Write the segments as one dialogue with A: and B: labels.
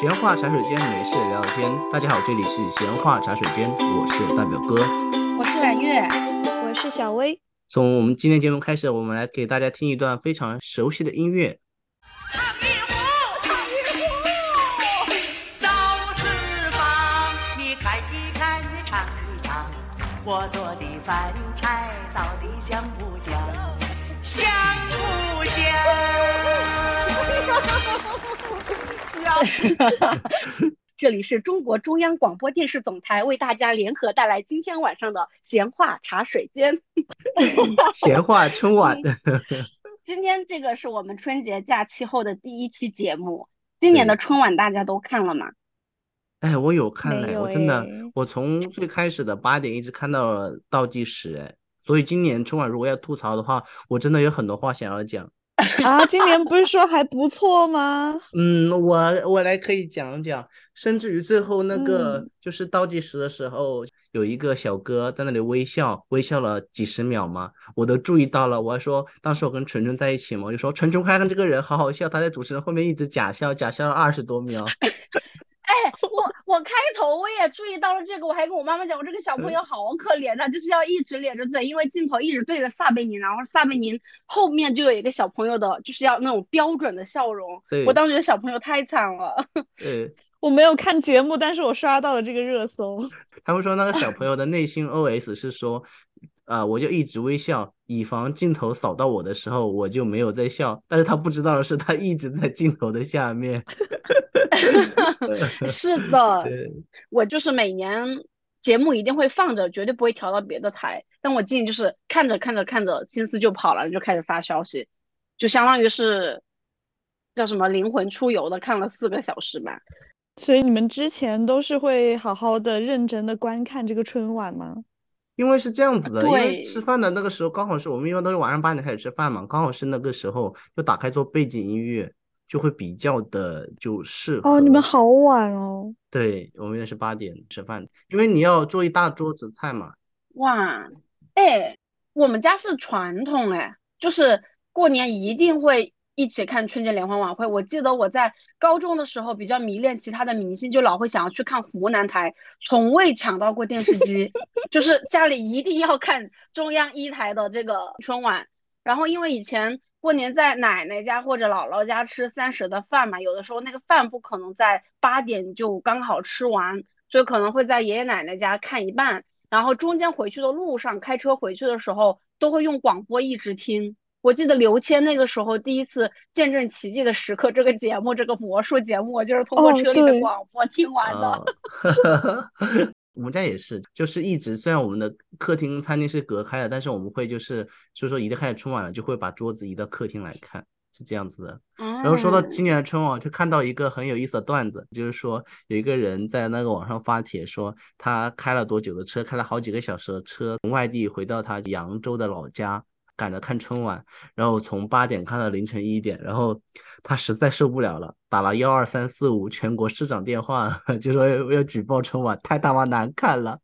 A: 闲话茶水间，没事聊聊天。大家好，这里是闲话茶水间，我是大表哥，
B: 我是冉月，
C: 我是小薇。
A: 从我们今天节目开始，我们来给大家听一段非常熟悉的音乐。
D: 我做的饭菜到底香不香？香
B: 这里是中国中央广播电视总台为大家联合带来今天晚上的闲话茶水间。
A: 闲话春晚。
B: 今天这个是我们春节假期后的第一期节目。今年的春晚大家都看了吗？
A: 哎，我有看嘞，我真的，我从最开始的八点一直看到了倒计时，哎，所以今年春晚如果要吐槽的话，我真的有很多话想要讲。
C: 啊，今年不是说还不错吗？
A: 嗯，我我来可以讲讲，甚至于最后那个就是倒计时的时候，有一个小哥在那里微笑，微笑了几十秒嘛，我都注意到了。我还说，当时我跟纯纯在一起嘛，我就说纯纯看看这个人好好笑，他在主持人后面一直假笑，假笑了二十多秒。
B: 哎，我我开头我也注意到了这个，我还跟我妈妈讲，我这个小朋友好可怜的，就是要一直咧着嘴，因为镜头一直对着撒贝宁，然后撒贝宁后面就有一个小朋友的，就是要那种标准的笑容。我当时觉得小朋友太惨了。
A: 对，
C: 我没有看节目，但是我刷到了这个热搜。
A: 他们说那个小朋友的内心 OS 是说。啊，我就一直微笑，以防镜头扫到我的时候，我就没有在笑。但是他不知道的是，他一直在镜头的下面。
B: 是的，我就是每年节目一定会放着，绝对不会调到别的台。但我今年就是看着看着看着，心思就跑了，就开始发消息，就相当于是叫什么灵魂出游的看了四个小时吧。
C: 所以你们之前都是会好好的、认真的观看这个春晚吗？
A: 因为是这样子的，因为吃饭的那个时候刚好是我们一般都是晚上八点开始吃饭嘛，刚好是那个时候就打开做背景音乐，就会比较的就适合。
C: 哦，你们好晚哦。
A: 对，我们也是八点吃饭，因为你要做一大桌子菜嘛。
B: 哇，哎，我们家是传统哎，就是过年一定会。一起看春节联欢晚会。我记得我在高中的时候比较迷恋其他的明星，就老会想要去看湖南台，从未抢到过电视机，就是家里一定要看中央一台的这个春晚。然后因为以前过年在奶奶家或者姥姥家吃三十的饭嘛，有的时候那个饭不可能在八点就刚好吃完，所以可能会在爷爷奶奶家看一半，然后中间回去的路上开车回去的时候都会用广播一直听。我记得刘谦那个时候第一次见证奇迹的时刻，这个节目，这个魔术节目，就是通过车里的广播听完的。
A: 我们家也是，就是一直虽然我们的客厅、餐厅是隔开的，但是我们会就是，所以说一旦开始春晚了，就会把桌子移到客厅来看，是这样子的。然后说到今年的春晚，就看到一个很有意思的段子，就是说有一个人在那个网上发帖说，他开了多久的车，开了好几个小时的车，从外地回到他扬州的老家。赶着看春晚，然后从八点看到凌晨一点，然后他实在受不了了，打了幺二三四五全国市长电话，就说要举报春晚太他妈难看了。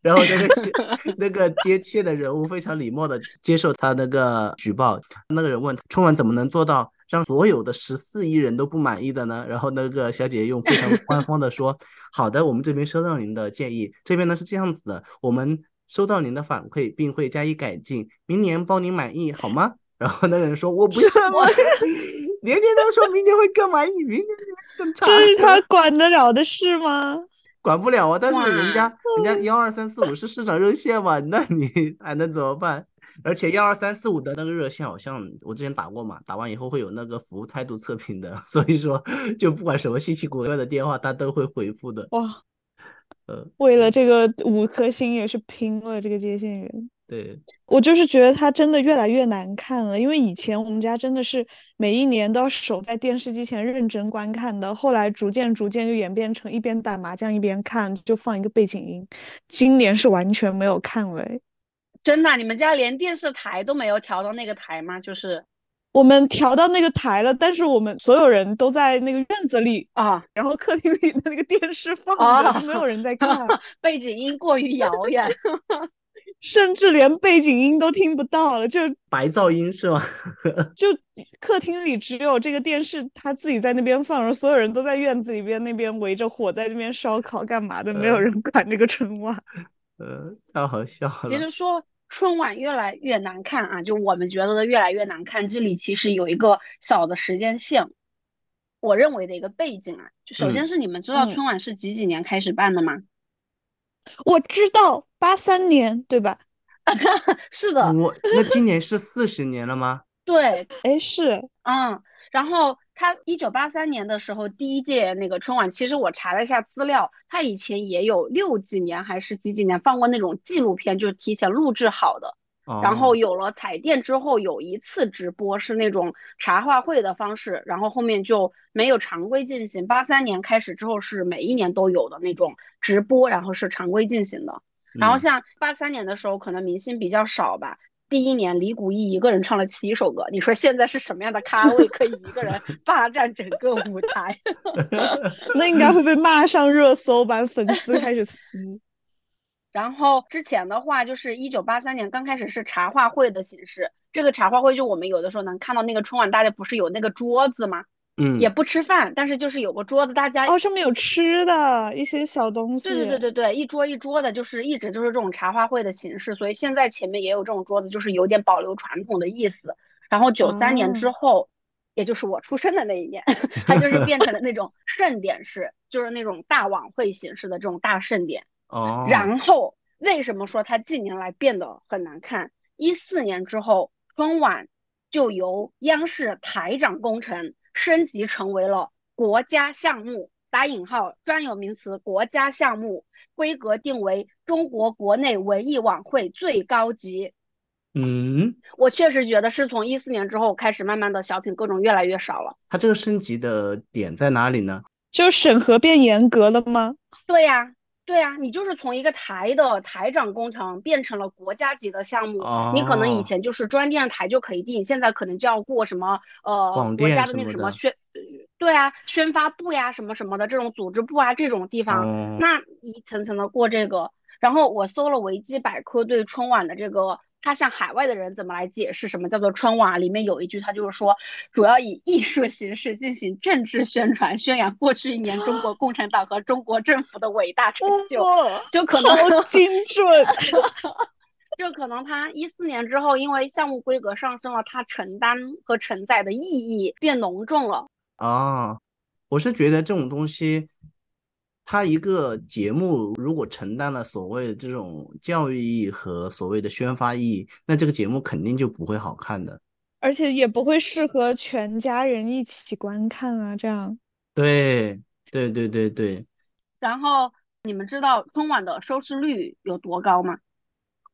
A: 然后那个那个接切的人物非常礼貌的接受他那个举报。那个人问春晚怎么能做到让所有的十四亿人都不满意的呢？然后那个小姐姐用非常官方的说：“ 好的，我们这边收到您的建议，这边呢是这样子的，我们。”收到您的反馈，并会加以改进，明年包您满意，好吗？然后那个人说：“我不信，年年都说明年会更满意，明年更差。”
C: 这是他管得了的事吗？
A: 管不了啊！但是人家 人家幺二三四五是市场热线嘛，那你还能怎么办？而且幺二三四五的那个热线好像我之前打过嘛，打完以后会有那个服务态度测评的，所以说就不管什么稀奇古怪的电话，他都会回复的。
C: 哇！为了这个五颗星也是拼了，这个接线员。
A: 对
C: 我就是觉得他真的越来越难看了，因为以前我们家真的是每一年都要守在电视机前认真观看的，后来逐渐逐渐就演变成一边打麻将一边看，就放一个背景音。今年是完全没有看了，
B: 真的？你们家连电视台都没有调到那个台吗？就是。
C: 我们调到那个台了，但是我们所有人都在那个院子里
B: 啊，
C: 然后客厅里的那个电视放着，没有人在看，
B: 背景音过于遥远。
C: 甚至连背景音都听不到了，就
A: 白噪音是吗？
C: 就客厅里只有这个电视，他自己在那边放，然后所有人都在院子里边那边围着火在那边烧烤干嘛的，没有人管这个春晚。
A: 呃，太好笑了。
B: 其实说春晚越来越难看啊，就我们觉得的越来越难看，这里其实有一个小的时间线，我认为的一个背景啊，就首先是你们知道
C: 嗯
B: 春晚是几几年开始办的吗？
C: 我知道八三年对吧？
B: 是的，
A: 我那今年是四十年了吗？
B: 对，
C: 哎，是
B: 嗯，然后他一九八三年的时候，第一届那个春晚，其实我查了一下资料，他以前也有六几年还是几几年放过那种纪录片，就是提前录制好的。然后
A: 哦
B: 有了彩电之后，有一次直播是那种茶话会的方式，然后后面就没有常规进行。八三年开始之后是每一年都有的那种直播，然后是常规进行的。然后
A: 嗯
B: 像八三年的时候，可能明星比较少吧。第一年李谷一一个人唱了七首歌，你说现在是什么样的咖位可以一个人 霸占整个舞台？
C: 那应该会被骂上热搜吧？粉丝开始撕。
B: 然后之前的话，就是一九八三年刚开始是茶话会的形式，这个茶话会就我们有的时候能看到那个春晚，大家不是有那个桌子吗？
A: 嗯，
B: 也不吃饭，但是就是有个桌子，大家
C: 哦，上面有吃的一些小东西。
B: 对对对对对，一桌一桌的，就是一直就是这种茶话会的形式，所以现在前面也有这种桌子，就是有点保留传统的意思。然后九三年之
C: 哦
B: 后，也就是我出生的那一年，它就是变成了那种 盛典式，就是那种大晚会形式的这种大盛典。
A: 哦，
B: 然后为什么说它近年来变得很难看？一四年之后，春晚就由央视台长工程升级成为了国家项目（打引号专有名词国家项目），规格定为中国国内文艺晚会最高级。
A: 嗯，
B: 我确实觉得是从一四年之后开始，慢慢的小品各种越来越少了。
A: 它这个升级的点在哪里呢？
C: 就审核变严格了吗？
B: 对呀、对呀、你就是从一个台的台长工程变成了国家级的项目，你可能以
A: 哦。
B: 前就是专电视台就可以定，现在可能就要过什么呃
A: 广
B: 国家的那个
A: 什么
B: 宣，呃对啊，宣发部呀什么什么的这种组织部啊这种地方，
A: 哦，
B: 那一层层的过这个，然后我搜了维基百科对春晚的这个。他向海外的人怎么来解释什么叫做春晚？里面有一句，他就是说，主要以艺术形式进行政治宣传，宣扬过去一年中国共产党和中国政府的伟大成就。
C: 哇，
B: 就可能
C: 好精准。
B: 就可能他一四年之后，因为项目规格上升了，他承担和承载的意义变浓重了。
A: 啊，我是觉得这种东西，它一个节目如果承担了所谓的这种教育意义和所谓的宣发意义，那这个节目肯定就不会好看的。
C: 而且也不会适合全家人一起观看啊，这样。
A: 对，对对对对，
B: 然后你们知道春晚的收视率有多高吗？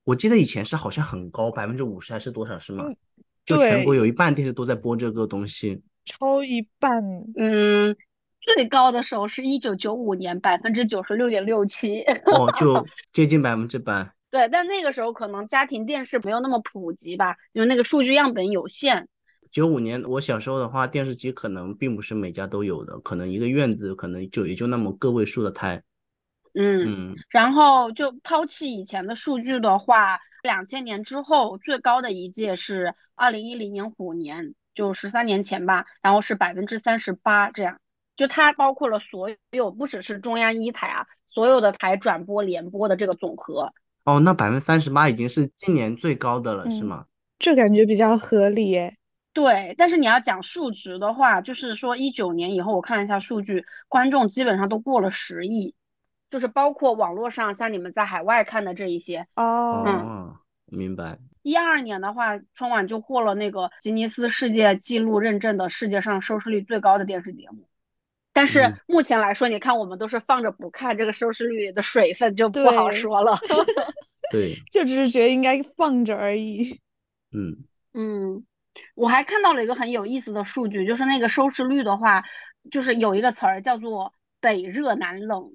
A: 我记得以前是好像很高，百分之五十还是多少是吗？
C: 嗯
A: 就全国有一半电视都在播这个东西。
C: 超一半，
B: 嗯，最高的时候是一九九五年，百分之九十六点六七。
A: 哦，就 接近百分之百。
B: 对，但那个时候可能家庭电视没有那么普及吧，因为那个数据样本有限。
A: 九五年我小时候的话，电视机可能并不是每家都有的，可能一个院子可能就也就那么个位数的台。
B: 嗯，
A: 嗯，
B: 然后就抛弃以前的数据的话，两千年之后最高的一届是二零一零年虎年，就十三年前吧，然后是百分之三十八这样。就它包括了所有，不只是中央一台啊，所有的台转播联播的这个总和。
A: 哦，那百分之三十八已经是今年最高的了，是
C: 嗯
A: 吗？
C: 这感觉比较合理耶。
B: 对，但是你要讲数值的话，就是说一九年以后，我看了一下数据，观众基本上都过了十亿，就是包括网络上像你们在海外看的这一些。
C: 哦，
A: 哦，明白。
B: 一二年的话，春晚就获了那个吉尼斯世界纪录认证的世界上收视率最高的电视节目。但是
A: 嗯
B: 目前来说，你看我们都是放着不看，这个收视率的水分就不好说了。
A: 对，
C: 就只是觉得应该放着而已。
A: 嗯，
B: 嗯，我还看到了一个很有意思的数据，就是那个收视率的话，就是有一个词儿叫做“北热南冷”，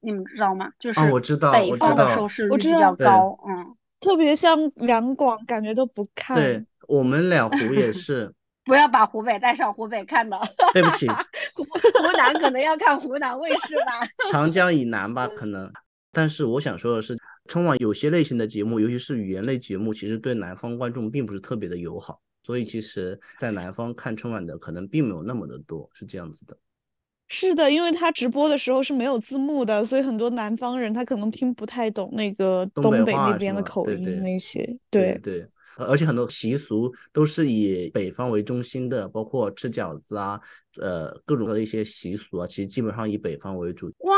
B: 你们知道吗？就是
A: 哦我知道我知
B: 北方的
A: 道
B: 收视率比
C: 我知道
A: 对
B: 较高，嗯，
C: 特别像两广，感觉都不看。
A: 对，我们两湖也是。
B: 不要把湖北带上湖北看的，
A: 对不起，
B: 湖湖南可能要看湖南卫视吧。
A: 长江以南吧，可能。但是我想说的是，春晚有些类型的节目，尤其是语言类节目，其实对南方观众并不是特别的友好，所以其实，在南方看春晚的可能并没有那么的多，是这样子的。
C: 是的，因为他直播的时候是没有字幕的，所以很多南方人他可能听不太懂那个
A: 东北
C: 那边的口音那些。
A: 对
C: 对，
A: 对，而且很多习俗都是以北方为中心的，包括吃饺子啊，呃，各种各的一些习俗啊，其实基本上以北方为主。
B: 哇，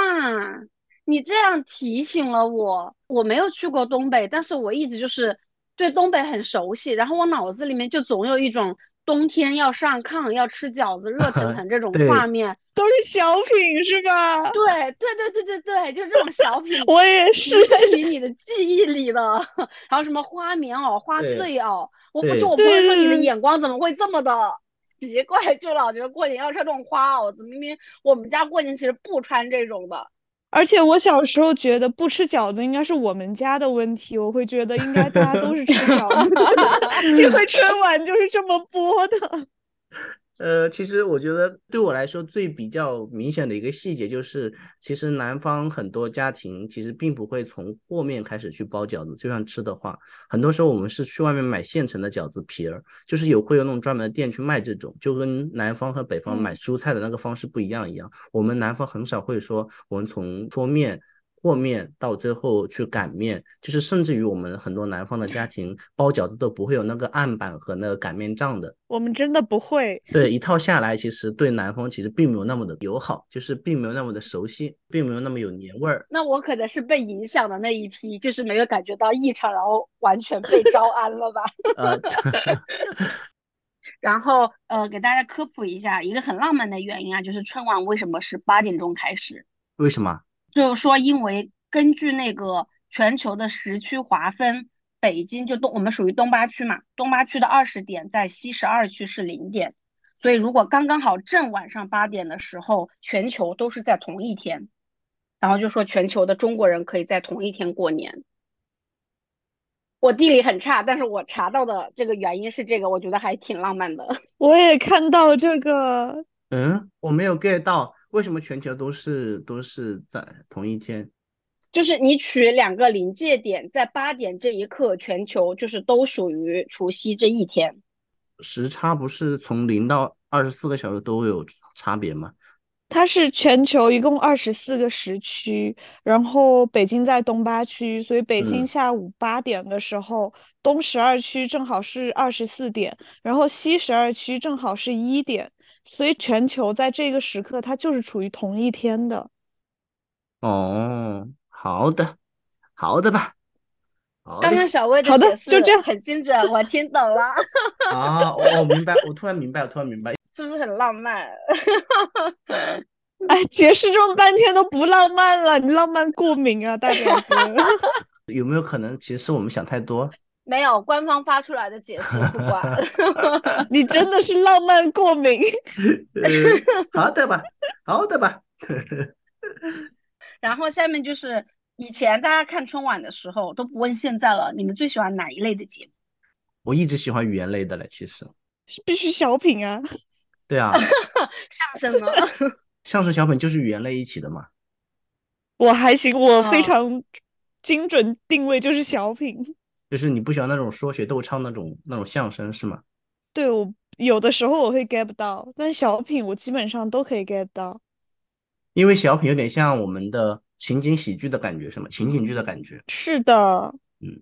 B: 你这样提醒了我，我没有去过东北，但是我一直就是对东北很熟悉，然后我脑子里面就总有一种冬天要上炕要吃饺子热腾 腾这种画面。
C: 都是小品是吧？
B: 对对对对对对，就这种小品，
C: 我也是
B: 植。根于你的记忆里的。还有什么花棉袄、花
A: 对
B: 穗袄，我
A: 不
B: 就我不会说你的眼光怎么会这么的奇怪，就老觉得过年要穿这种花袄子，明明我们家过年其实不穿这种的。
C: 而且我小时候觉得不吃饺子应该是我们家的问题，我会觉得应该大家都是吃饺子，因为春晚就是这么播的。
A: 呃，其实我觉得对我来说最比较明显的一个细节就是，其实南方很多家庭其实并不会从和面开始去包饺子，就算吃的话，很多时候我们是去外面买现成的饺子皮儿，就是有会有那种专门的店去卖这种，就跟南方和北方
C: 嗯
A: 买蔬菜的那个方式不一样一样。我们南方很少会说我们从搓面。和面到最后去擀面，就是甚至于我们很多南方的家庭包饺子都不会有那个案板和那个擀面杖的，
C: 我们真的不会，
A: 对，一套下来，其实对南方其实并没有那么的友好，就是并没有那么的熟悉，并没有那么有年味儿。
B: 那我可能是被影响的那一批，就是没有感觉到异常，然后完全被招安了吧。
A: 呃，
B: 然后呃，给大家科普一下一个很浪漫的原因啊，就是春晚为什么是八点钟开始？
A: 为什么？
B: 就是说，因为根据那个全球的时区划分，北京就东我们属于东八区嘛，东八区的二十点在西十二区是零点，所以如果刚刚好正晚上八点的时候，全球都是在同一天，然后就说全球的中国人可以在同一天过年。我地理很差，但是我查到的这个原因是这个，我觉得还挺浪漫的。
C: 我也看到这个，
A: 嗯，我没有 get 到为什么全球都是都是在同一天。
B: 就是你取两个临界点，在八点这一刻，全球就是都属于除夕这一天。
A: 时差不是从零到二十四个小时都有差别吗？
C: 它是全球一共二十四个时区，然后北京在东八区，所以北京
A: 嗯
C: 下午八点的时候，东十二区正好是二十四点，然后西十二区正好是一点，所以全球在这个时刻它就是处于同一天的。
A: 哦，好的，好的吧，好
B: 刚
A: 的
B: 刚小魏
C: 好的
B: 解释
C: 就这样
B: 很精准，我听懂了，
A: 啊，我我明白，我突然明白，我突然明白，
B: 是不是很浪漫？
C: 哎，解释这么半天都不浪漫了，你浪漫过敏啊，大表哥。
A: 有没有可能其实是我们想太多？
B: 没有，官方发出来的解释不管。
C: 你真的是浪漫过敏。
A: 呃，好的吧，好的吧。
B: 然后下面就是以前大家看春晚的时候都不问现在了，你们最喜欢哪一类的节目？
A: 我一直喜欢语言类的嘞，其实。
C: 必须小品啊！
A: 对啊，
B: 相声呢？
A: 相声小品就是语言类一起的嘛。
C: 我还行，我非
B: 哦
C: 常精准定位就是小品。
A: 就是你不喜欢那种说学逗唱那种那种相声是吗？
C: 对，我有的时候我会 get 不到，但小品我基本上都可以 get 到。
A: 因为小品有点像我们的情景喜剧的感觉，是吗？情景剧的感觉。
C: 是的，嗯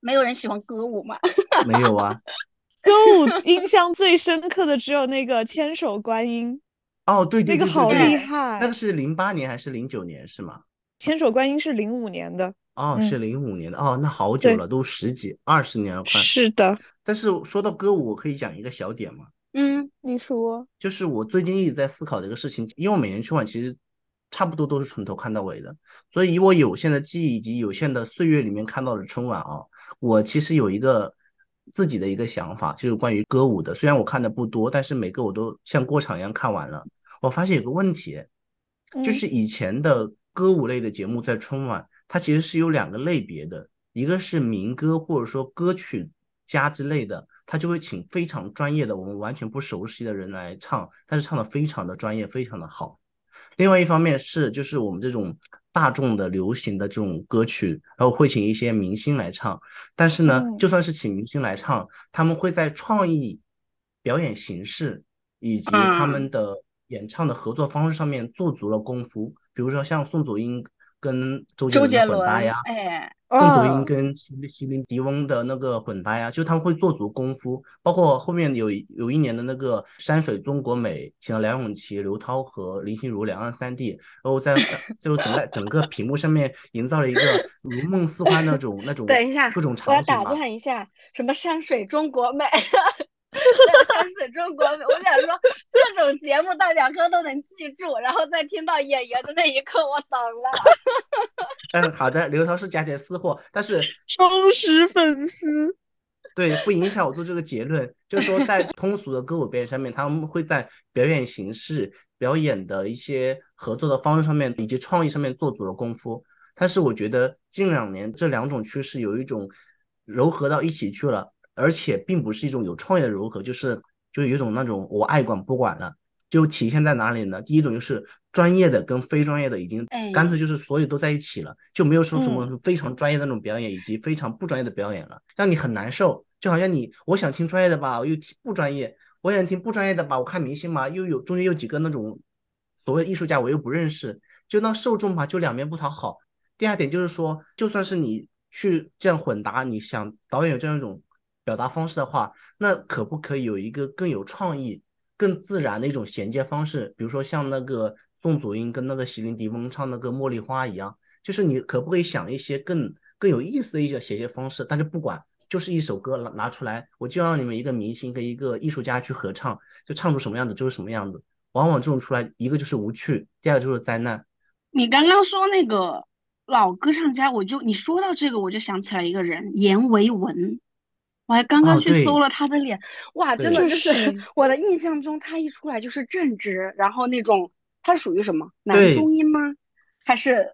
B: 没有人喜欢歌舞吗？
A: 没有啊。
C: 歌舞印象最深刻的只有那个千手观音，
A: 哦，对对对
C: 那个好厉害。
A: 那个是零八年还是零九年是吗？
C: 千手观音是零五年的，
A: 哦，
C: 嗯
A: 是零五年的。哦，那好久了，都十几二十年了快。
C: 是的。
A: 但是说到歌舞，我可以讲一个小点吗？
B: 嗯，
C: 你说，
A: 就是我最近一直在思考的一个事情，因为我每年春晚其实差不多都是从头看到尾的，所以以我有限的记忆以及有限的岁月里面看到的春晚啊，我其实有一个自己的一个想法，就是关于歌舞的。虽然我看的不多，但是每个我都像过场一样看完了。我发现有个问题，就
C: 嗯
A: 是以前的歌舞类的节目在春晚，它其实是有两个类别的，一个是民歌或者说歌曲家之类的，他就会请非常专业的我们完全不熟悉的人来唱，但是唱的非常的专业，非常的好。另外一方面是就是我们这种大众的流行的这种歌曲，然后会请一些明星来唱，但是呢，
C: 嗯
A: 就算是请明星来唱，他们会在创意表演形式以及他们的演唱的合作方式上面做足了功夫，比如说像宋祖英跟周杰伦混搭呀，，
B: 哎，
A: 邓祖
C: 哦
A: 英跟席席琳迪翁的那个混搭呀，就他们会做足功夫，包括后面有一有一年的那个山水中国美，请了梁咏琪、刘涛和林心如两岸三地，然后在上就整个 整个屏幕上面营造了一个如梦似幻那种那种
B: 等一下
A: 各种
B: 我要打
A: 场景嘛。
B: 断一下，什么山水中国美，对山水中国美，我想说这种节目大表哥都能记住，然后在听到演员的那一刻，我懂了。
A: 嗯，好的，刘涛是家庭私货，但是
C: 忠实粉丝。
A: 对，不影响我做这个结论，就是说在通俗的歌舞表演上面，他们会在表演形式、表演的一些合作的方式上面，以及创意上面做足了功夫。但是我觉得近两年这两种趋势有一种糅合到一起去了，而且并不是一种有创业的糅合，就是就有一种那种我爱管不管了。就体现在哪里呢？第一种就是专业的跟非专业的已经
B: 哎
A: 干脆就是所有都在一起了，就没有说什么
C: 嗯
A: 非常专业的那种表演以及非常不专业的表演了，让你很难受。就好像你我想听专业的吧，我又听不专业；我想听不专业的吧，我看明星嘛，又有中间有几个那种所谓艺术家我又不认识，就那受众吧，就两面不讨好。第二点就是说，就算是你去这样混搭，你想导演有这样一种表达方式的话，那可不可以有一个更有创意、更自然的一种衔接方式？比如说像那个宋祖英跟那个席琳迪翁唱那个《茉莉花》一样，就是你可不可以想一些更更有意思的一些衔接方式？但是不管，就是一首歌拿拿出来，我就让你们一个明星跟一个艺术家去合唱，就唱出什么样子就是什么样子。往往这种出来，一个就是无趣，第二个就是灾难。
B: 你刚刚说那个老歌唱家，我就你说到这个，我就想起来一个人，阎维文。我还刚刚
A: 哦
B: 去搜了他的脸，哇，真的就是
C: 是
B: 我的印象中，他一出来就是正直，然后那种他是属于什么男
A: 对
B: 中音吗？还是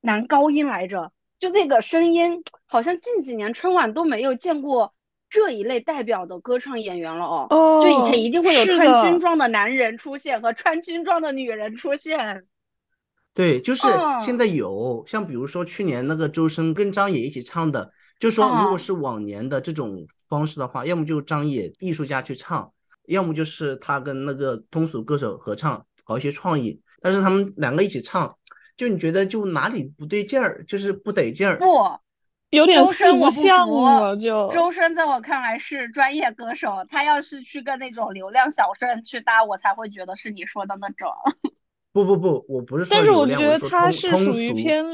B: 男高音来着？就那个声音，好像近几年春晚都没有见过这一类代表的歌唱演员了哦。
C: 哦，
B: 就以前一定会有
C: 是
B: 穿军
C: 的
B: 装的男人出现和穿军装的女人出现。
A: 对，就是
B: 哦
A: 现在有，像比如说去年那个周深跟张也一起唱的，就说如
B: 哦
A: 果是往年的这种方式的话，要么就张也艺术家去唱，要么就是他跟那个通俗歌手合唱，搞一些创意。但是他们两个一起唱，就你觉得就哪里不对劲儿，就是不得劲儿。
B: 不，
C: 有点四
B: 周深我不
C: 像
B: 服
C: 了，就
B: 周深在我看来是专业歌手，他要是去跟那种流量小生去搭，我才会觉得是你说的那种。
A: 不不不，我不是说
C: 但是我觉
A: 流量，
C: 得他
A: 说通通
C: 是属于
A: 俗
C: 偏，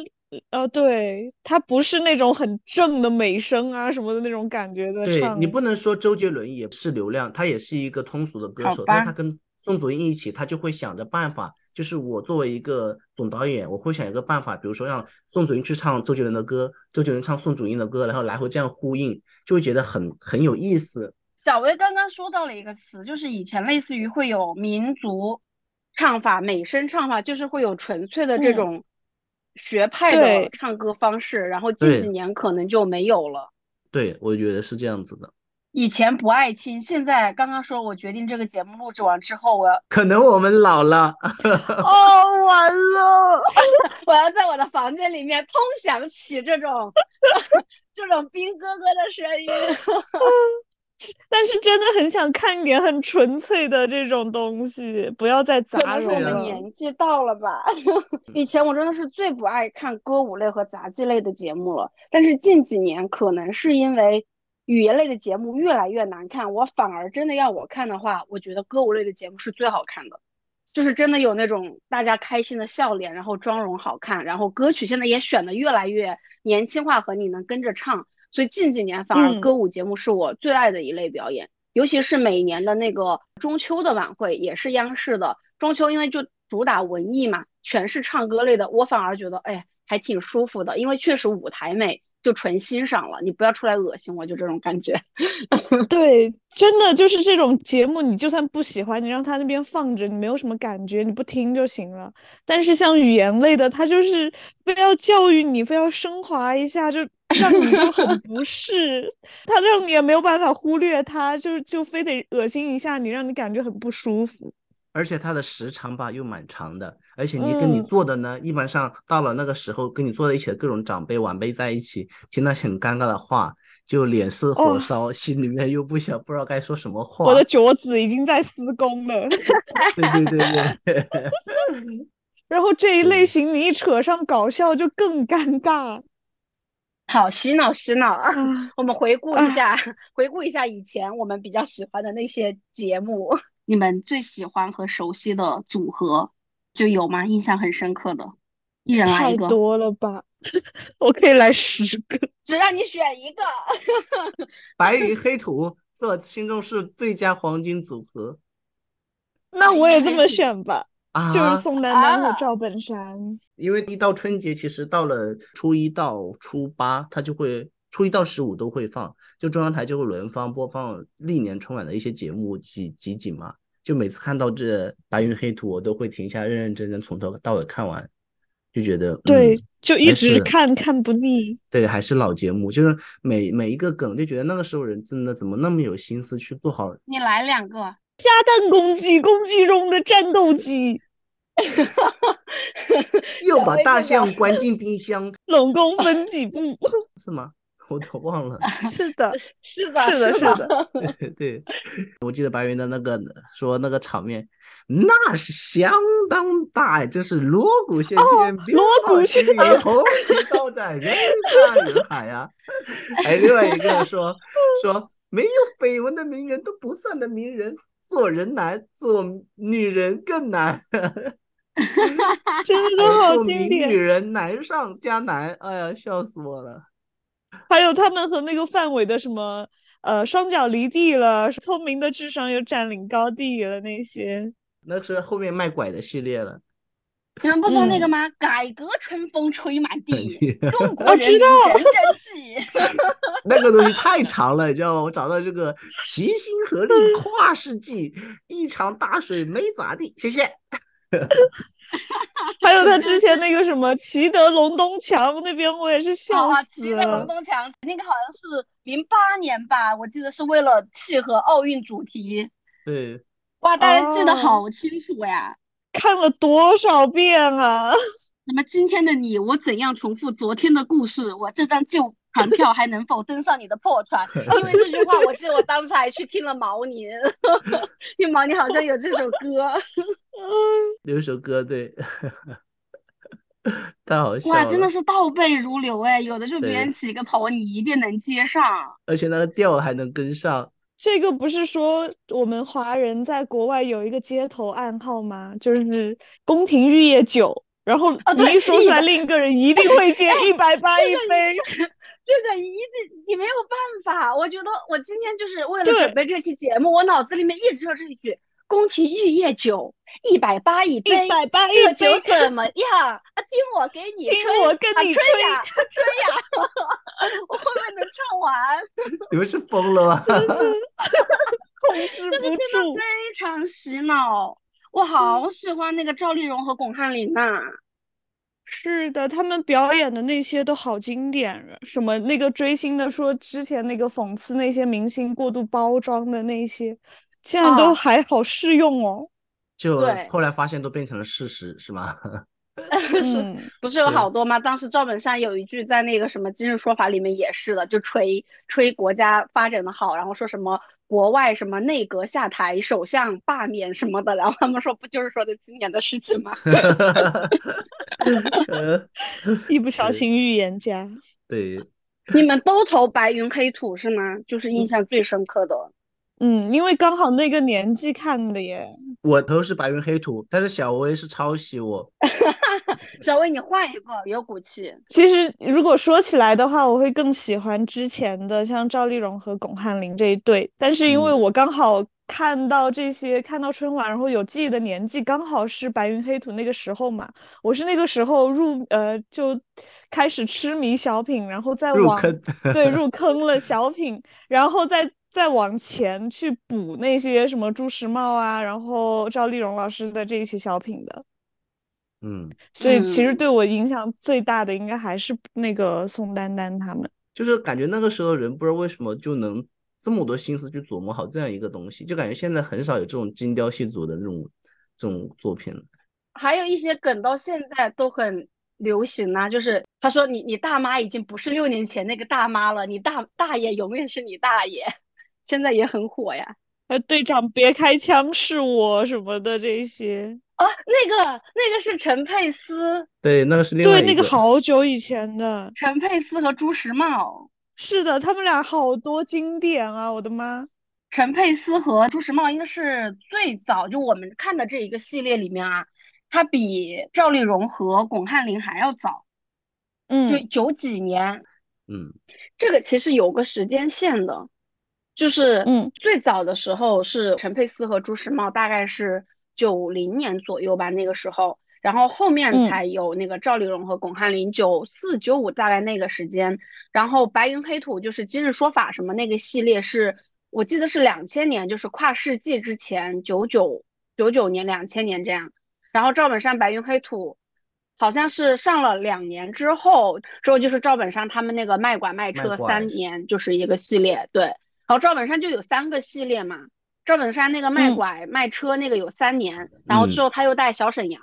C: 呃，对，他不是那种很正的美声啊什么的那种感觉的
A: 对
C: 唱。
A: 你不能说周杰伦也是流量，他也是一个通俗的歌
B: 好
A: 手，但是
B: 吧
A: 他跟宋祖英一起，他就会想着办法，就是我作为一个总导演，我会想一个办法，比如说让宋祖英去唱周杰伦的歌，周杰伦唱宋祖英的歌，然后来回这样呼应，就会觉得很很有意思。
B: 小薇刚刚说到了一个词，就是以前类似于会有民族唱法、美声唱法，就是会有纯粹的这
C: 嗯
B: 种学派的唱歌方式，然后近几年可能就没有了。
A: 对，我觉得是这样子的。
B: 以前不爱听，现在刚刚说我决定这个节目录制完之后，我要
A: 可能我们老了，
C: 哦，完了，
B: 我要在我的房间里面通响起这种 这种兵哥哥的声音。
C: 但是真的很想看一点很纯粹的这种东西，不要再
B: 可
C: 杂
B: 能是我们。年纪到了吧。以前我真的是最不爱看歌舞类和杂技类的节目了，但是近几年可能是因为语言类的节目越来越难看，我反而真的要我看的话，我觉得歌舞类的节目是最好看的，就是真的有那种大家开心的笑脸，然后妆容好看，然后歌曲现在也选的越来越年轻化和你能跟着唱。所以近几年反而
C: 嗯。
B: 歌舞节目是我最爱的一类表演，尤其是每年的那个中秋的晚会，也是央视的。中秋，因为就主打文艺嘛，全是唱歌类的，我反而觉得哎还挺舒服的，因为确实舞台美，就纯欣赏了，你不要出来恶心我，就这种感觉。
C: 对，真的就是这种节目，你就算不喜欢，你让他那边放着，你没有什么感觉，你不听就行了。但是像语言类的，他就是非要教育你，非要升华一下，就 让你就很不适，他让你也没有办法忽略他，就就非得恶心一下你，让你感觉很不舒服。
A: 而且它的时长吧又蛮长的，而且你跟你
C: 嗯
A: 坐的呢，一般上到了那个时候，跟你坐在一起的各种长辈晚辈在一起，听那些很尴尬的话，就脸色火
C: 哦
A: 烧，心里面又不想不知道该说什么话。
C: 我的脚趾已经在施工了。
A: 对对对对
C: 然后这一类型你一扯上搞笑就更尴尬
B: 好洗脑洗脑啊！
C: 啊！
B: 我们回顾一
C: 啊
B: 下，回顾一下以前我们比较喜欢的那些节目，你们最喜欢和熟悉的组合就有吗？印象很深刻的，一人来
C: 太
B: 一个，
C: 多了吧？我可以来十个。
B: 只让你选一个。
A: 白云黑土在我心中是最佳黄金组合
C: 那我也这么选吧，
A: 啊！
C: 就是宋丹丹和
B: 啊
C: 赵本山。
A: 因为一到春节，其实到了初一到初八，他就会初一到十五都会放，就中央台就会轮番播放历年春晚的一些节目集集锦嘛。就每次看到这白云黑土，我都会停下，认认真真从头到尾看完，就觉得
C: 对
A: 嗯，
C: 就一直看看不腻。
A: 对，还是老节目，就是每每一个梗，就觉得那个时候人真的怎么那么有心思去做好
B: 你来两个，
C: 下蛋公鸡，公鸡中的战斗机，
A: 又把大
B: 小薇这个
A: 象关进冰箱，
C: 冷宫分几步？
A: 是吗？我都忘了。
C: 是的，
B: 是的，
C: 是的，是
B: 的，
C: 的。
A: 对，我记得白云的那个说那个场面，那是相当大呀，这是锣鼓喧天，鞭
C: 锣鼓
A: 炮齐
C: 喧
A: 鸣，红旗招展，人山人海呀。还有另外一个说说没有绯闻的名人都不算的名人，做人难，做女人更难。
C: 真的
A: 都
C: 好
A: 做名女
C: 经典。
A: 人难上加难，哎呀，笑死我了。
C: 还有他们和那个范伟的什么呃双脚离地了，聪明的智商又占领高地了那些。
A: 那是后面卖拐的系列了。
B: 你们不说那个
C: 嗯
B: 吗？改革春风吹满地，中 国
C: 我知
B: 人民
C: 道
B: 真争气。
A: 那个东西太长了，你知道吗？我找到这个齐心合力跨世纪，一场大水没咋地，谢谢。
C: 还有他之前那个什么齐德隆东墙那边，我也是
B: 哦
C: 笑
B: 啊，
C: 死
B: 骑在龙
C: 了。
B: 东墙，那个好像是零八年吧，我记得是为了契合奥运主题。
A: 对，
B: 哇，大家记得
C: 哦
B: 好清楚呀！
C: 看了多少遍啊！
B: 那么今天的你，我怎样重复昨天的故事？我这张旧船票还能否登上你的破船？因为这句话，我记得我当时还去听了毛宁，因为毛宁好像有这首歌。
A: 有一首歌，对，太好笑
B: 哇，真的，是倒背如流哎！有的时候别人起个头，你一定能接上。
A: 而且那个调还能跟上。
C: 这个不是说我们华人在国外有一个街头暗号吗？就是宫廷玉液酒，然后你
B: 啊对
C: 一说出来，另一个人一定会接一百八一杯。
B: 这个一定你没有办法，我觉得我今天就是为了准备这期节目，我脑子里面一直有这一句“宫廷玉液酒，一百八一杯”，
C: 一百八一
B: 这酒，怎么样？啊，听我给你
C: 听
B: 吹，
C: 我跟
B: 啊
C: 你
B: 吹呀吹呀，我后面能唱完，
A: 你们是疯了吗？
C: 控制
B: 这个
C: 不
B: 真的
C: 住。
B: 非常洗脑。我好喜欢那个赵丽蓉和巩汉林呐、
C: 是的，他们表演的那些都好经典啊，什么那个追星的说之前那个讽刺那些明星过度包装的那些，现在都
B: 啊
C: 还好适用哦。
A: 就
B: 对
A: 后来发现都变成了事实，是吗？
B: 是
C: 嗯，
B: 不是有
A: 对
B: 好多吗？当时赵本山有一句在那个什么《今日说法》里面也是的，就吹吹国家发展的好，然后说什么国外什么内阁下台、首相罢免什么的，然后他们说不就是说的今年的事情吗？
A: 呃
C: 一不小
A: 对
C: 心预言家。
A: 对，
B: 你们都投白云黑土是吗？就是印象最深刻的。
C: 嗯，因为刚好那个年纪看的耶。
A: 我投是白云黑土，但是小薇是抄袭我。
B: 小薇，你换一个，有骨气。
C: 其实如果说起来的话，我会更喜欢之前的像赵丽蓉和巩汉林这一对，但是因为
A: 嗯
C: 我刚好看到这些，看到春晚，然后有记忆的年纪刚好是白云黑土那个时候嘛，我是那个时候入呃就开始痴迷小品，然后再往
A: 入，
C: 对入坑了小品，然后再再往前去补那些什么朱时茂啊，然后赵丽蓉老师的这一些小品的。
A: 嗯，
C: 所以其实
B: 嗯
C: 对我影响最大的应该还是那个宋丹丹他们。
A: 就是感觉那个时候人不知道为什么就能这么多心思去琢磨好这样一个东西，就感觉现在很少有这种精雕细琢的那种这种作品了。
B: 还有一些梗到现在都很流行啊，就是他说你你大妈已经不是六年前那个大妈了，你大大爷永远是你大爷，现在也很火呀。
C: 呃，队长别开枪，是我什么的这些。
B: 哦，那个那个是陈佩斯，
A: 对，那个是另外
C: 对，那个好久以前的。
B: 陈佩斯和朱时茂。
C: 是的，他们俩好多经典啊！我的妈，
B: 陈佩斯和朱时茂应该是最早就我们看的这一个系列里面啊。他比赵丽蓉和巩汉林还要早，
C: 嗯，
B: 就九几年，
A: 嗯，
B: 这个其实有个时间线的，就是
C: 嗯，
B: 最早的时候是陈佩斯和朱时茂，大概是九零年左右吧，那个时候，然后后面才有那个赵丽蓉和巩汉林，九四九五大概那个时间，然后白云黑土就是今日说法什么那个系列是我记得是两千年，就是跨世纪之前，九九九九年两千年这样。然后赵本山白云黑土，好像是上了两年之后，之后就是赵本山他们那个卖拐卖车三年就是一个系列，对。然后赵本山就有三个系列嘛，赵本山那个卖拐卖车那个有三年，然后之后他又带小沈阳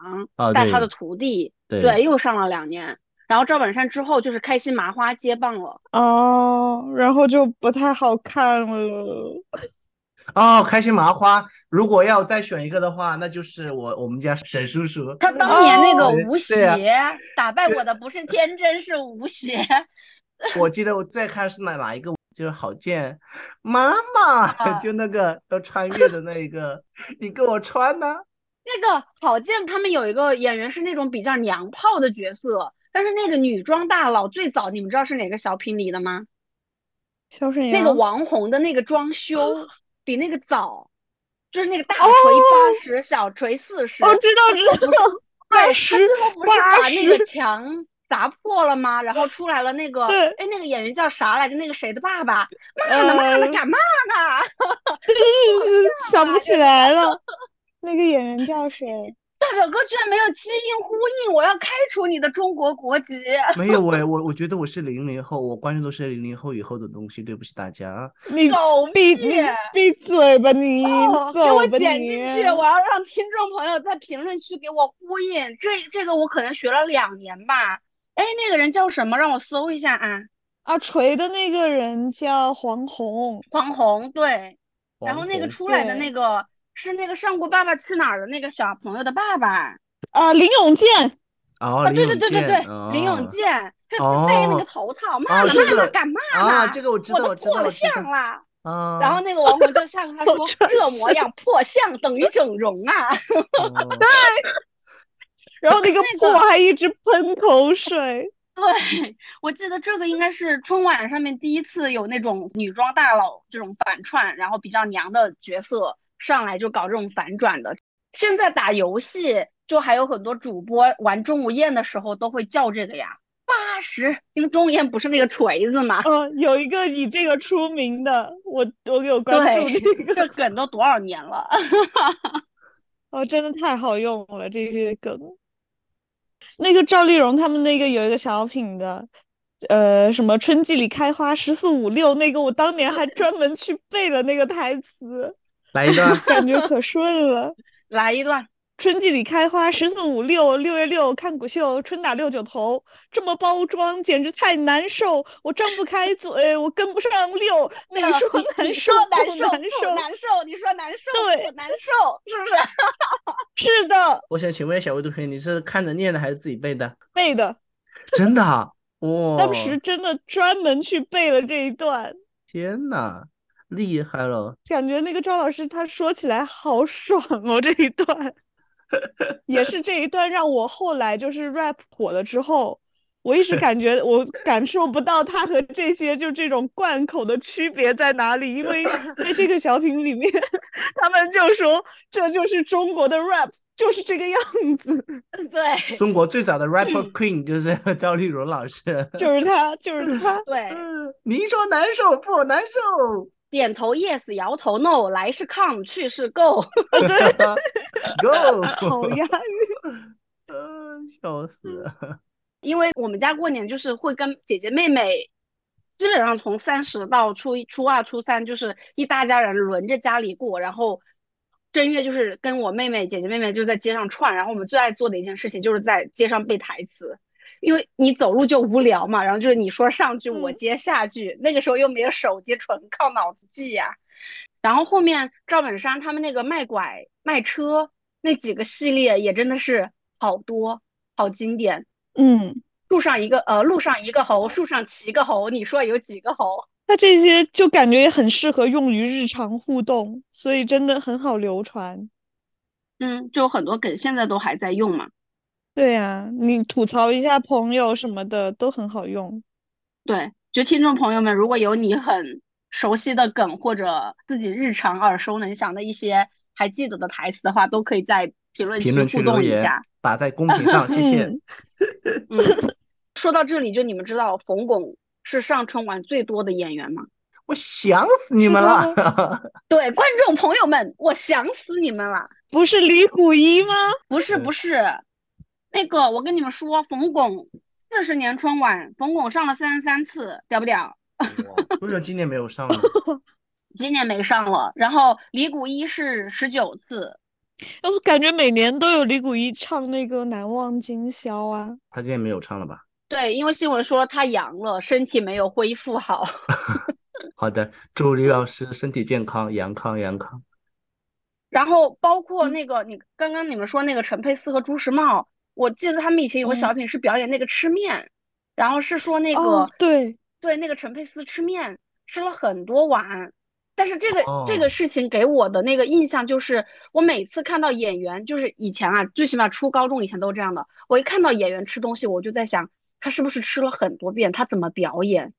B: 带他的徒弟，对，又上了两年。然后赵本山之后就是开心麻花接棒了，
C: 哦，然后就不太好看了。
A: 哦，开心麻花，如果要再选一个的话，那就是我我们家沈叔叔。
B: 他当年那个吴邪，打败我的不是天真，是吴邪。
A: 我记得我最开始买哪一个就是郝建妈妈，就那个要穿越的那一个，你给我穿呢？
B: 那个郝建他们有一个演员是那种比较娘炮的角色，但是那个女装大佬最早你们知道是哪个小品里的吗？
C: 小沈阳。
B: 那个王红的那个装修。比那个早，就是那个大锤八十，小锤四十。
C: 我知道，知道。
B: 对，他最后不是把那个墙砸破了吗？然后出来了那个，哎，那个演员叫啥来着？那个谁的爸爸？骂呢骂呢，干嘛呢？
C: 想不起来了，那个演员叫谁？
B: 大表哥居然没有基因呼应，我要开除你的中国国籍。
A: 没有 我我我觉得我是零零后，我关注都是零零后以后的东西，对不起大家。
C: 你闭你闭嘴吧你！
B: 给我剪进去，我要让听众朋友在评论区给我呼应。这这个我可能学了两年吧。哎，那个人叫什么？让我搜一下啊。
C: 啊，锤的那个人叫黄宏，
B: 黄宏对。然后那个出来的那个。是那个上过《爸爸去哪儿》的那个小朋友的爸爸
C: 啊，林永健
A: 啊，
B: 对对对对对，林永健，他戴那个头套，骂了骂呢，干嘛呢？
A: 啊，这个我知道，
B: 我都破了相
A: 了。
B: 啊，然后那个王红就向他 说：“这模样破相等于整容啊。”
C: 对，然后那个破还一直喷口水。
B: 对，我记得这个应该是春晚上面第一次有那种女装大佬这种反串，然后比较娘的角色。上来就搞这种反转的，现在打游戏就还有很多主播玩钟无艳的时候都会叫这个呀，八十，因为钟无艳不是那个锤子吗？
C: 嗯，有一个以这个出名的，我我有关注这个，
B: 这梗都多少年了，
C: 哦，真的太好用了这些梗。那个赵丽蓉他们那个有一个小品的，呃，什么春季里开花十四五六，那个我当年还专门去背了那个台词。
A: 来一段，
C: 感觉可顺了。
B: 来一段，
C: 春季里开花十四五六，六月六看谷秀，春打六九头，这么包装简直太难受，我张不开嘴，我跟不上六。你说难受
B: 难
C: 受难
B: 受难受，你说难受对难受是不是？
C: 是的。
A: 我想请问小魏同学，你是看着念的还是自己背的？
C: 背的。
A: 真的哇！
C: 当时真的专门去背了这一段。
A: 天呐！厉害了，
C: 感觉那个赵老师他说起来好爽哦，这一段 也是这一段让我后来就是 rap 火了之后，我一直感觉我感受不到他和这些就这种贯口的区别在哪里，因为在这个小品里面，他们就说这就是中国的 rap，就是这个样子。
B: 对，
A: 中国最早的 rapper queen 就是赵丽蓉老师，
C: 就是他，就是他。
B: 对，
A: 您说难受不难受？
B: 点头 yes，摇头 no，来是 come，去是 go，
A: 对，go，
C: 好押韵，
A: 嗯，笑死了。
B: 因为我们家过年就是会跟姐姐妹妹，基本上从三十到初一、初二、初三，就是一大家人轮着家里过，然后正月就是跟我妹妹、姐姐妹妹就在街上串，然后我们最爱做的一件事情就是在街上背台词，因为你走路就无聊嘛，然后就是你说上句我接下句，那个时候又没有手机，纯靠脑子记呀。然后后面赵本山他们那个卖拐卖车那几个系列也真的是好多好经典，
C: 嗯，
B: 路上一个呃路上一个猴，树上骑个猴，你说有几个猴？
C: 那这些就感觉也很适合用于日常互动，所以真的很好流传。
B: 嗯，就很多梗现在都还在用嘛。
C: 对呀，你吐槽一下朋友什么的都很好用。
B: 对，就听众朋友们，如果有你很熟悉的梗或者自己日常耳熟能详的一些还记得的台词的话，都可以在评论
A: 评论
B: 区互动一
A: 言
B: 下。，
A: 打在公 屏上，谢谢。
C: 嗯
B: 嗯，说到这里，就你们知道冯巩是上春晚最多的演员吗？
A: 我想死你们了！
B: 对，观众朋友们，我想死你们了！
C: 不是李谷一吗？
B: 不是不是，那个我跟你们说，冯巩四十年春晚，冯巩上了三十三次，屌不屌？
A: 哇为什么今年没有上呢？
B: 今年没上了。然后李谷一是十九次，
C: 我感觉每年都有李谷一唱那个《难忘今宵》啊。
A: 他今年没有唱了吧？
B: 对，因为新闻说他阳了，身体没有恢复好。
A: 好的，祝李老师身体健康，阳康阳康。
B: 然后包括
C: 嗯
B: 那个你刚刚你们说那个陈佩斯和朱时茂，我记得他们以前有个小品是表演那个吃面，然后是说那个、
C: 哦，对，
B: 对那个陈佩斯吃面吃了很多碗，但是这个、这
A: 哦。
B: 个事情给我的那个印象就是，我每次看到演员，就是以前啊，最起码初高中以前都是这样的，我一看到演员吃东西，我就在想他是不是吃了很多遍，他怎么表演？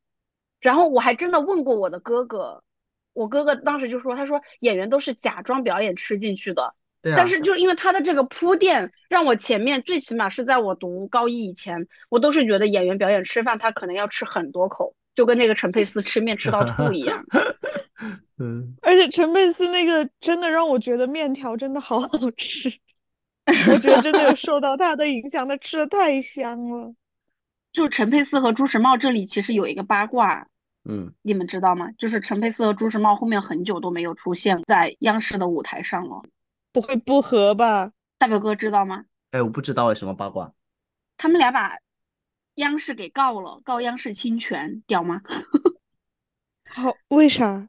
B: 然后我还真的问过我的哥哥，我哥哥当时就说，他说演员都是假装表演吃进去的，
A: 对啊，
B: 但是就是因为他的这个铺垫，让我前面最起码是在我读高一以前，我都是觉得演员表演吃饭，他可能要吃很多口，就跟那个陈佩斯吃面吃到吐一样。
A: 嗯，
C: 而且陈佩斯那个真的让我觉得面条真的好好吃，我觉得真的有受到他的影响，他吃的太香了。
B: 就陈佩斯和朱时茂这里其实有一个八卦，
A: 嗯，
B: 你们知道吗？就是陈佩斯和朱时茂后面很久都没有出现在央视的舞台上了。
C: 不会不和吧？
B: 大表哥知道吗？
A: 哎，我不知道为什么八卦。
B: 他们俩把央视给告了，告央视侵权，屌吗？
C: 好，为啥？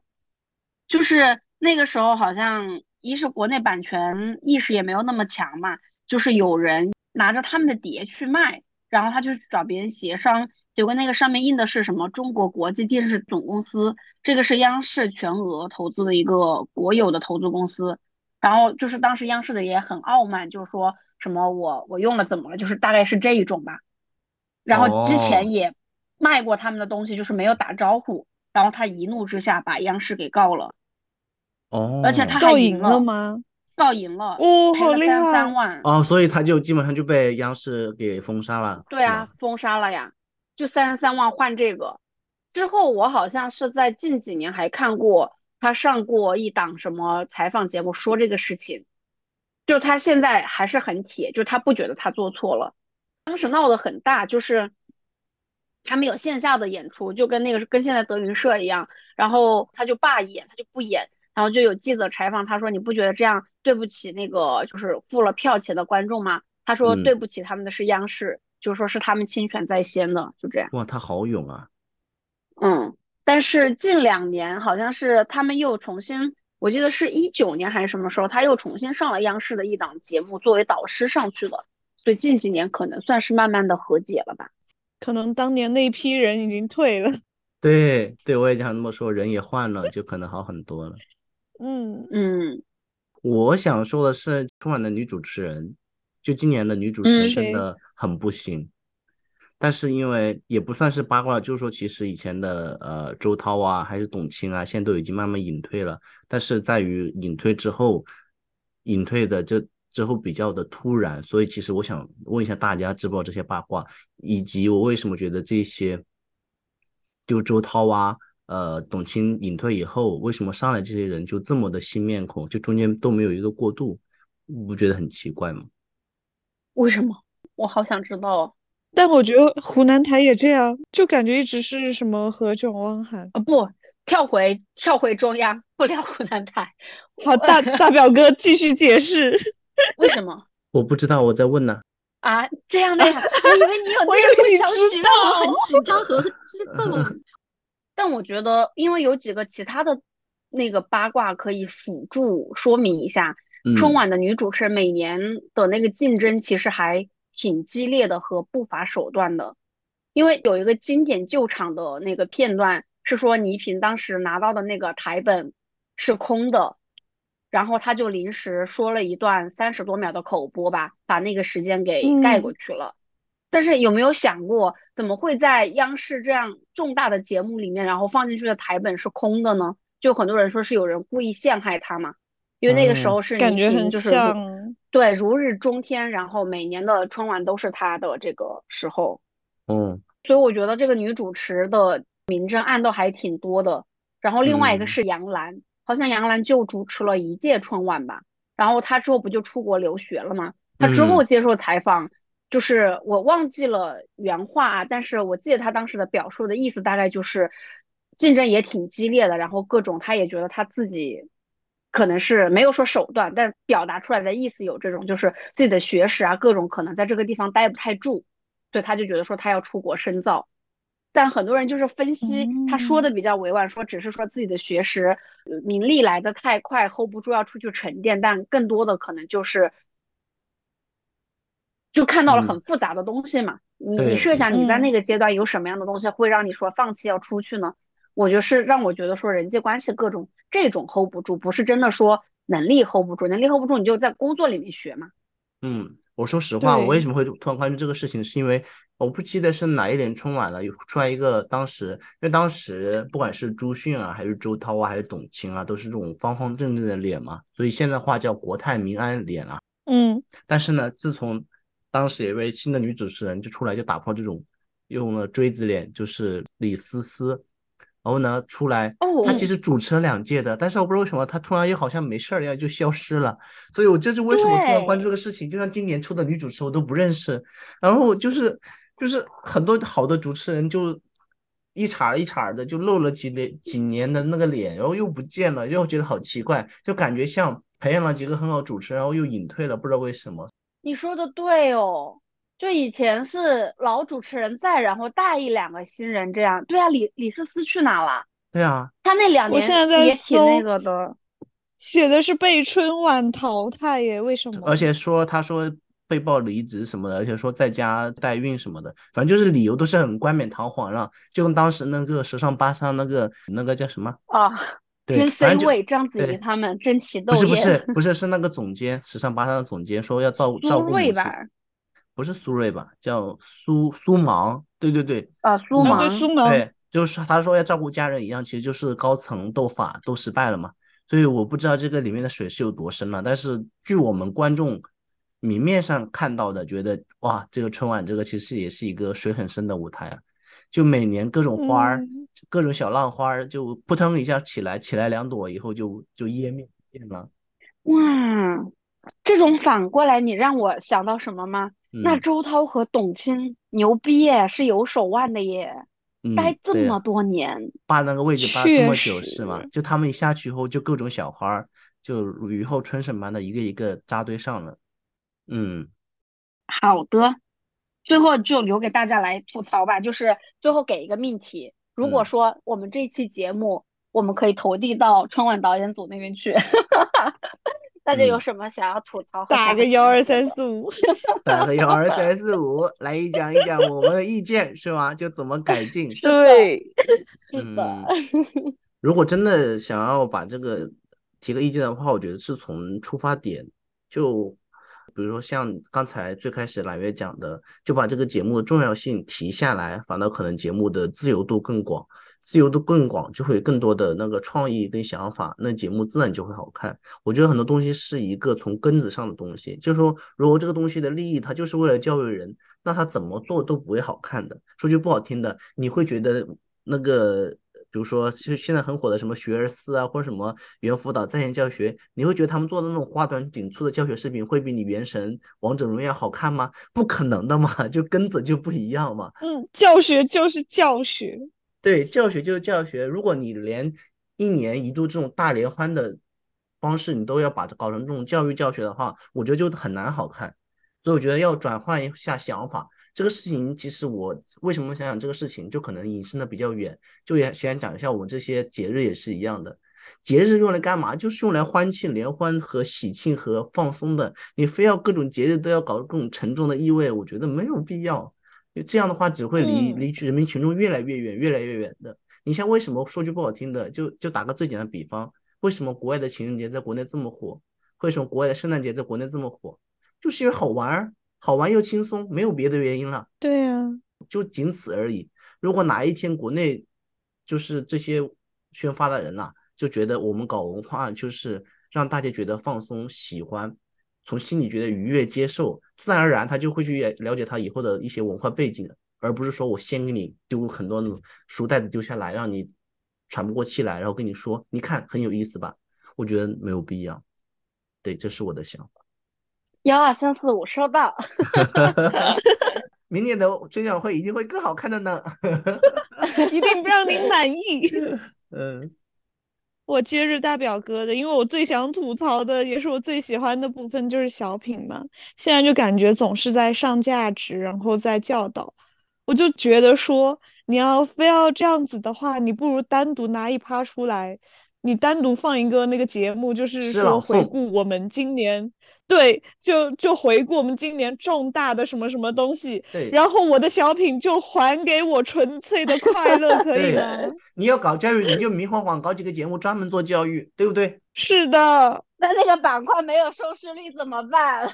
B: 就是那个时候好像一是国内版权意识也没有那么强嘛，就是有人拿着他们的碟去卖，然后他就去找别人协商，结果那个上面印的是什么中国国际电视总公司，这个是央视全额投资的一个国有的投资公司，然后就是当时央视的也很傲慢，就是说什么我我用了怎么了，就是大概是这一种吧，然后之
A: 哦
B: 前也卖过他们的东西，就是没有打招呼。然后他一怒之下把央视给告了，
A: 哦，
B: 而且他还
C: 告赢
B: 赢了
C: 了吗？
B: 告赢了，
C: 哦，好厉
B: 赔了三十三！万。
A: 哦，所以他就基本上就被央视给封杀了。
B: 对啊，，封杀了呀，就三十三万换这个。之后我好像是在近几年还看过他上过一档什么采访节目说这个事情，就他现在还是很铁，就他不觉得他做错了。当时闹得很大，就是他们有线下的演出，就跟那个跟现在德云社一样，然后他就罢演，他就不演，然后就有记者采访他说：“你不觉得这样对不起那个就是付了票钱的观众吗？”他说：“
A: 嗯
B: 对不起，他们的是央视，就是说是他们侵权在先的，就这样。
A: 哇，他好勇啊！”
B: 嗯，但是近两年好像是他们又重新，我记得是一九年还是什么时候，他又重新上了央视的一档节目，作为导师上去了，所以近几年可能算是慢慢的和解了吧。
C: 可能当年那批人已经退了。
A: 对对，我也想这么说，人也换了，就可能好很多了。
C: 嗯，
B: 嗯，
A: 我想说的是，春晚的女主持人，就今年的女主持人真的很不行。但是因为也不算是八卦，就是说其实以前的呃周涛啊，还是董卿啊，现在都已经慢慢隐退了。但是在于隐退之后，隐退的这之后比较的突然，所以其实我想问一下大家，知不知道这些八卦，以及我为什么觉得这些，就周涛啊，呃，董卿隐退以后，为什么上来这些人就这么的新面孔，就中间都没有一个过渡，不觉得很奇怪吗？
B: 为什么？我好想知道哦。
C: 但我觉得湖南台也这样，就感觉一直是什么何炅、汪涵。
B: 啊不，跳回跳回中央，不聊湖南台，
C: 好，大大表哥继续解释。
B: 为什么
A: 我不知道，我在问呢。
B: 啊？这样的呀？我以为你有
C: 我以
B: 内
C: 为你
B: 幕消息，
C: 知
B: 让我很
C: 道
B: 紧张和激动。但我觉得，因为有几个其他的那个八卦可以辅助说明一下，
A: 嗯
B: 春晚的女主持人每年的那个竞争其实还挺激烈的和不法手段的。因为有一个经典救场的那个片段是说倪萍当时拿到的那个台本是空的，然后他就临时说了一段三十多秒的口播吧，把那个时间给盖过去了。但是有没有想过，怎么会在央视这样重大的节目里面，然后放进去的台本是空的呢？就很多人说是有人故意陷害他嘛，因为那个时候是倪
C: 感觉很
B: 萍就是
C: 像，
B: 对如日中天，然后每年的春晚都是他的这个时候，
A: 嗯
B: 所以我觉得这个女主持的明争暗斗还挺多的。然后另外一个
A: 嗯
B: 是杨澜，好像杨澜就主持了一届春晚吧，然后她之后不就出国留学了吗？她之后
A: 嗯
B: 接受采访，就是我忘记了原话啊，但是我记得她当时的表述的意思大概就是竞争也挺激烈的，然后各种她也觉得她自己可能是没有说手段，但表达出来的意思有这种，就是自己的学识啊各种可能在这个地方待不太住，所以他就觉得说他要出国深造。但很多人就是分析，他说的比较委婉，说只是说自己的学识、呃名利来的太快，hold 不住要出去沉淀，但更多的可能就是就看到了很复杂的东西嘛。你你设想你在
C: 嗯
B: 那个阶段有什么样的东西会让你说放弃要出去呢？我觉得是让我觉得说人际关系各种这种 hold 不住，不是真的说能力 hold 不住，能力 hold 不住你就在工作里面学嘛。
A: 嗯，我说实话，我为什么会突然关注这个事情，是因为我不记得是哪一年春晚了，有出来一个当时，因为当时不管是朱迅啊，还是周涛啊，还是董卿啊，都是这种方方正正的脸嘛，所以现在话叫国泰民安脸啊。
C: 嗯，
A: 但是呢，自从当时有一位新的女主持人就出来，就打破这种用了锥子脸，就是李思思。然后呢，出来，
B: 哦
A: 她其实主持了两届的，但是我不知道为什么他突然又好像没事儿一样就消失了。所以我这是为什么突然关注这个事情。就像今年出的女主持我都不认识，然后就是就是很多好的主持人就一茬一茬的就露了几年几年的那个脸，然后又不见了，又觉得好奇怪，就感觉像培养了几个很好主持人，然后又隐退了，不知道为什么。
B: 你说的对哦，就以前是老主持人在，然后带一两个新人这样。对啊，李李思思去哪了？
A: 对啊，
B: 他那两年
C: 我现在在
B: 也挺那
C: 搜
B: 个的。
C: 写的是被春晚淘汰耶，为什么？
A: 而且说他说被曝离职什么的，而且说在家代孕什么的，反正就是理由都是很冠冕堂皇了，就跟当时那个时尚芭莎那个那个叫什么？
B: 啊，
A: 对，
B: 真
A: 反
B: C 位，章子怡他们争奇斗
A: 不是不。是不是是那个总监，时尚芭莎的总监说要照 照顾母亲，
B: 芮吧？
A: 不是苏芮吧？叫苏苏芒，对对对
B: 啊，苏芒
C: 对，。苏芒，
A: 对，就是他说要照顾家人一样，其实就是高层斗法都失败了嘛。所以我不知道这个里面的水是有多深了，但是据我们观众明面上看到的，觉得哇，这个春晚这个其实也是一个水很深的舞台啊，就每年各种花儿、
C: 嗯
A: 各种小浪花儿就扑腾一下起来，起来两朵以后就就湮灭不见了。
B: 哇，这种反过来，你让我想到什么吗？那
A: 嗯
B: 周涛和董卿牛逼耶，是有手腕的耶，待这么多年。
A: 霸那个位置霸这么久是吗？就他们一下去以后，就各种小花儿就雨后春笋般的一个一个扎堆上了。嗯。
B: 好的，最后就留给大家来吐槽吧。就是最后给一个命题，如果
A: 嗯
B: 说我们这期节目我们可以投递到春晚导演组那边去，大家有
A: 嗯
B: 什么想要吐槽
C: 打个幺二三四五，
A: 打个幺二三四五来一讲一讲我们的意见是吗？就怎么改进。
C: 对，
B: 是的，
A: 如果真的想要把这个提个意见的话，我觉得是从出发点，就比如说像刚才最开始揽月讲的，就把这个节目的重要性提下来，反倒可能节目的自由度更广，自由度更广就会有更多的那个创意跟想法，那节目自然就会好看。我觉得很多东西是一个从根子上的东西，就是说，如果这个东西的利益它就是为了教育人，那它怎么做都不会好看的。说句不好听的，你会觉得那个比如说现现在很火的什么学而思啊，或者什么猿辅导在线教学，你会觉得他们做的那种花短锦簇的教学视频会比你原神王者荣耀好看吗？不可能的嘛，就根子就不一样嘛。
C: 嗯，教学就是教学，
A: 对，教学就是教学。如果你连一年一度这种大联欢的方式，你都要把它搞成这种教育教学的话，我觉得就很难好看。所以我觉得要转换一下想法。这个事情其实我为什么想想这个事情，就可能引申的比较远，就也先讲一下我们这些节日也是一样的。节日用来干嘛？就是用来欢庆联欢和喜庆和放松的。你非要各种节日都要搞各种沉重的意味，我觉得没有必要。这样的话只会离离人民群众越来越远，越来越远的。你像为什么说句不好听的，就就打个最简单的比方，为什么国外的情人节在国内这么火？为什么国外的圣诞节在国内这么火？就是因为好玩。好玩又轻松，没有别的原因了。
C: 对呀，
A: 就仅此而已。如果哪一天国内就是这些宣发的人呐，就觉得我们搞文化就是让大家觉得放松、喜欢，从心里觉得愉悦、接受，自然而然他就会去了解他以后的一些文化背景，而不是说我先给你丢很多书袋子丢下来，让你喘不过气来，然后跟你说，你看很有意思吧？我觉得没有必要。对，这是我的想法。
B: 幺二三四五收到，
A: 明年的春节晚会一定会更好看的呢，
C: 一定不让您满意。
A: 嗯，
C: 我接着大表哥的，因为我最想吐槽的，也是我最喜欢的部分，就是小品嘛。现在就感觉总是在上价值，然后在教导，我就觉得说，你要非要这样子的话，你不如单独拿一趴出来，你单独放一个那个节目，就是说回顾我们今年。对，就就回顾我们今年重大的什么什么东西，
A: 对，
C: 然后我的小品就还给我纯粹的快乐，可以吗？
A: 你要搞教育，你就明晃晃搞几个节目专门做教育，对不对？
C: 是的。
B: 那那个板块没有收视率怎么办？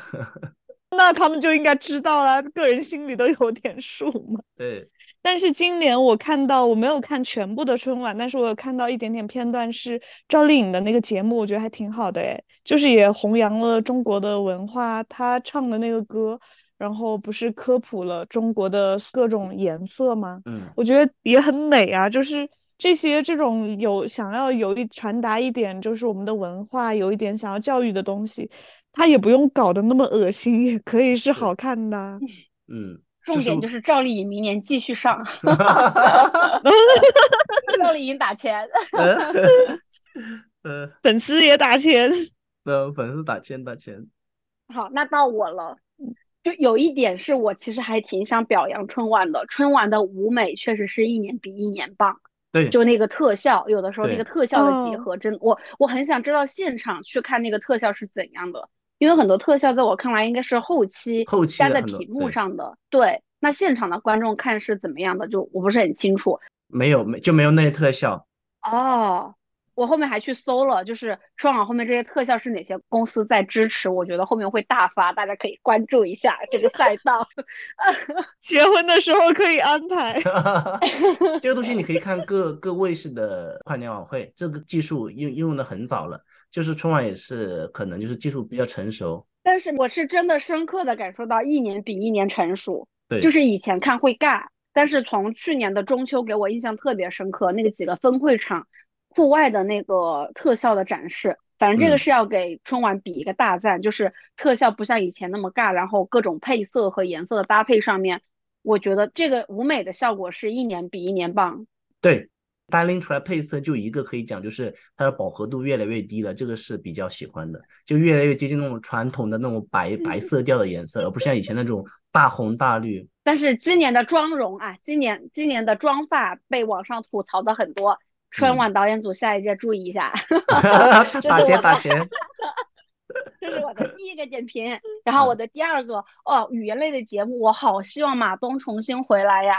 C: 那他们就应该知道了，个人心里都有点数嘛。
A: 对。
C: 但是今年我看到我没有看全部的春晚，但是我有看到一点点片段，是赵丽颖的那个节目，我觉得还挺好的诶，就是也弘扬了中国的文化。她唱的那个歌，然后不是科普了中国的各种颜色吗？
A: 嗯，
C: 我觉得也很美啊。就是这些这种有想要有一传达一点，就是我们的文化，有一点想要教育的东西，它也不用搞得那么恶心，也可以是好看的。
A: 嗯。
B: 重点就是赵丽颖明年继续上，赵丽颖打钱，
A: 呃，
C: 粉丝也打钱，
A: 呃，粉丝打钱打钱。
B: 好，那到我了，就有一点是我其实还挺想表扬春晚的，春晚的舞美确实是一年比一年棒。
A: 对，
B: 就那个特效，有的时候那个特效的结合，真我我很想知道现场去看那个特效是怎样的。因为很多特效在我看来应该是后期后期加在屏幕上的，对。那现场的观众看是怎么样的，就我不是很清楚。
A: 没有，没就没有那些特效。
B: 哦，我后面还去搜了，就是春晚后面这些特效是哪些公司在支持？我觉得后面会大发，大家可以关注一下这个赛道。
C: 结婚的时候可以安排。
A: 这个东西你可以看各各卫视的跨年晚会，这个技术应应用的很早了。就是春晚也是可能就是技术比较成熟，
B: 但是我是真的深刻的感受到一年比一年成熟。
A: 对，
B: 就是以前看会尬，但是从去年的中秋给我印象特别深刻，那个几个分会场户外的那个特效的展示，反正这个是要给春晚比一个大赞，就是特效不像以前那么尬，然后各种配色和颜色的搭配上面，我觉得这个舞美的效果是一年比一年棒。
A: 对。单拎出来配色就一个可以讲，就是它的饱和度越来越低了，这个是比较喜欢的，就越来越接近那种传统的那种白白色调的颜色，而不像以前那种大红大绿。
B: 但是今年的妆容啊，今年今年的妆发被网上吐槽的很多，春晚导演组下一届注意一下。
A: 打钱打钱。
B: 这是我的第一个点评，然后我的第二个哦，语言类的节目，我好希望马东重新回来呀，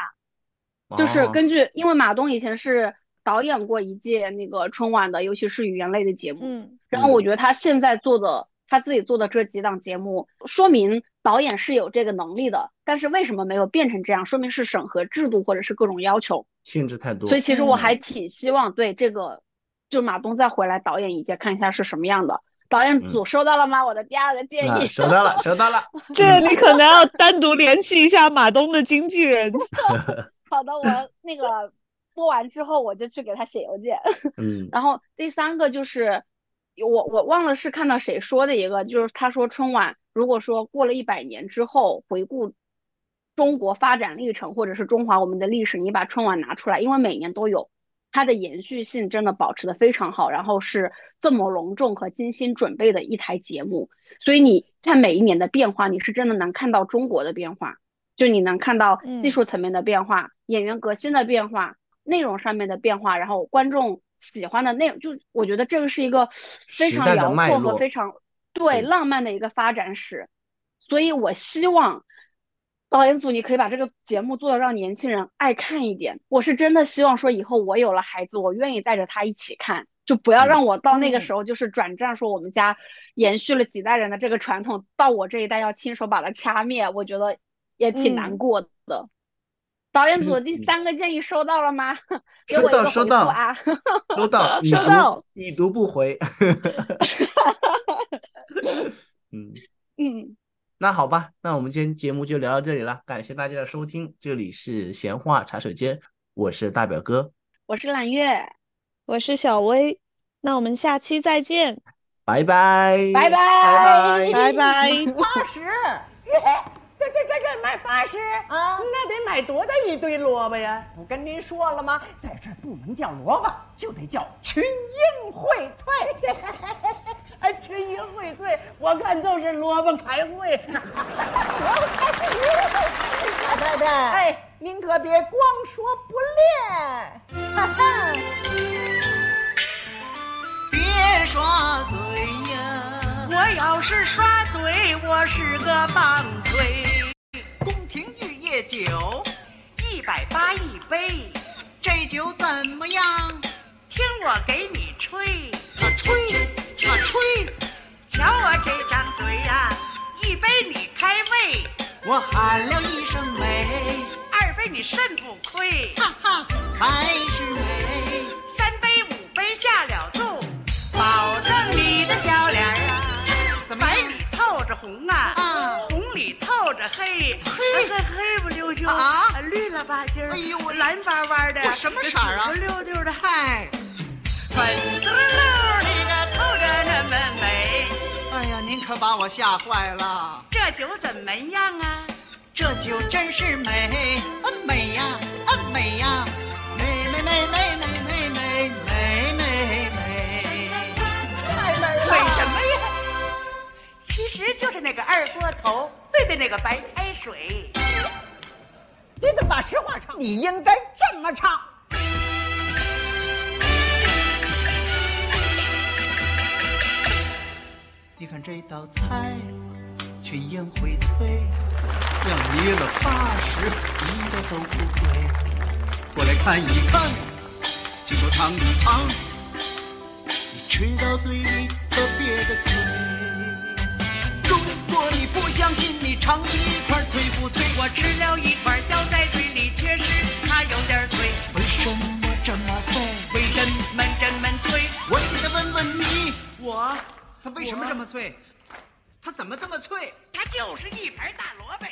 B: 就是根据，因为马东以前是。导演过一届那个春晚的，尤其是语言类的节目。
C: 嗯，
B: 然后我觉得他现在做的，他自己做的这几档节目，说明导演是有这个能力的。但是为什么没有变成这样？说明是审核制度或者是各种要求
A: 限制太多。
B: 所以其实我还挺希望对这个，就马东再回来导演一届，看一下是什么样的。导演组收到了吗？我的第二个建议。
A: 收到了，收到了。
C: 这你可能要单独联系一下马东的经纪人。
B: 好的，我那个。播完之后我就去给他写邮件。
A: 嗯
B: 然后第三个就是我我忘了是看到谁说的一个，就是他说春晚如果说过了一百年之后回顾中国发展历程或者是中华我们的历史，你把春晚拿出来，因为每年都有。它的延续性真的保持的非常好，然后是这么隆重和精心准备的一台节目，所以你看每一年的变化，你是真的能看到中国的变化，就你能看到技术层面的变化、演员革新的变化、内容上面的变化，然后观众喜欢的内容，就我觉得这个是一个非常辽阔和非常对
A: 对
B: 浪漫的一个发展史，所以我希望导演组你可以把这个节目做的让年轻人爱看一点。我是真的希望说以后我有了孩子，我愿意带着他一起看，就不要
A: 嗯
B: 让我到那个
C: 嗯
B: 时候就是转战说我们家延续了几代人的这个传统，到我这一代要亲手把它掐灭，我觉得也挺难
C: 嗯
B: 过的。导演组
A: 嗯
B: 第三个建议收到了吗？
A: 收到收到
B: 啊！
A: 收到，
B: 收到
A: 已读不回。嗯，
B: 嗯，
A: 那好吧，那我们今天节目就聊到这里了，感谢大家的收听，这里是闲话茶水间，我是大表哥，
B: 我是揽月，
C: 我是小薇，那我们下期再见，
A: 拜拜，
B: 拜拜
A: 拜拜。
C: 拜拜。
E: 八十，这这这这卖八十啊？那得买多大一堆萝卜呀？不跟您说了吗？在这儿不能叫萝卜，就得叫群英荟萃。哎，群英荟萃，我看就是萝卜开会。老太太，哎，您可别光说不练。哈哈。
D: 别耍嘴呀！我要是耍嘴，我是个棒槌。宫廷玉液酒，一百八一杯，这酒怎么样？听我给你吹，啊吹，啊吹！瞧我这张嘴呀、一杯你开胃，我喊了一声美，二杯你肾不亏，哈哈，还是黑，黑不溜秋
F: 啊
D: 绿了吧唧儿，
F: 哎呦
D: 蓝巴巴的，
F: 我什么色儿啊
D: 紫溜溜的，
F: 嗨，
D: 粉嘟噜的个透着那么美，
F: 哎呀，您可把我吓坏了。
D: 这酒怎么样啊？
F: 这酒真是美，啊美呀，啊美呀，美美美美美美美美美美。
E: 太美了。
D: 为什么呀？其实就是那个二锅头兑的那个白开水。
E: 你怎么把实话唱？你应该这么唱。
F: 你看这道菜，群英荟萃，要离了八十，一个都不贵。过来看一看，亲口尝一尝，你吃到嘴里特别的脆。相信，你尝一块脆不脆？
D: 我吃了一块，嚼在嘴里，确实它有点脆。
F: 为什么这么脆？
D: 为什么这么脆？
F: 我现在问问你，
D: 我
F: 它为什么这么脆？它怎么这么脆？
D: 它就是一盘大萝卜。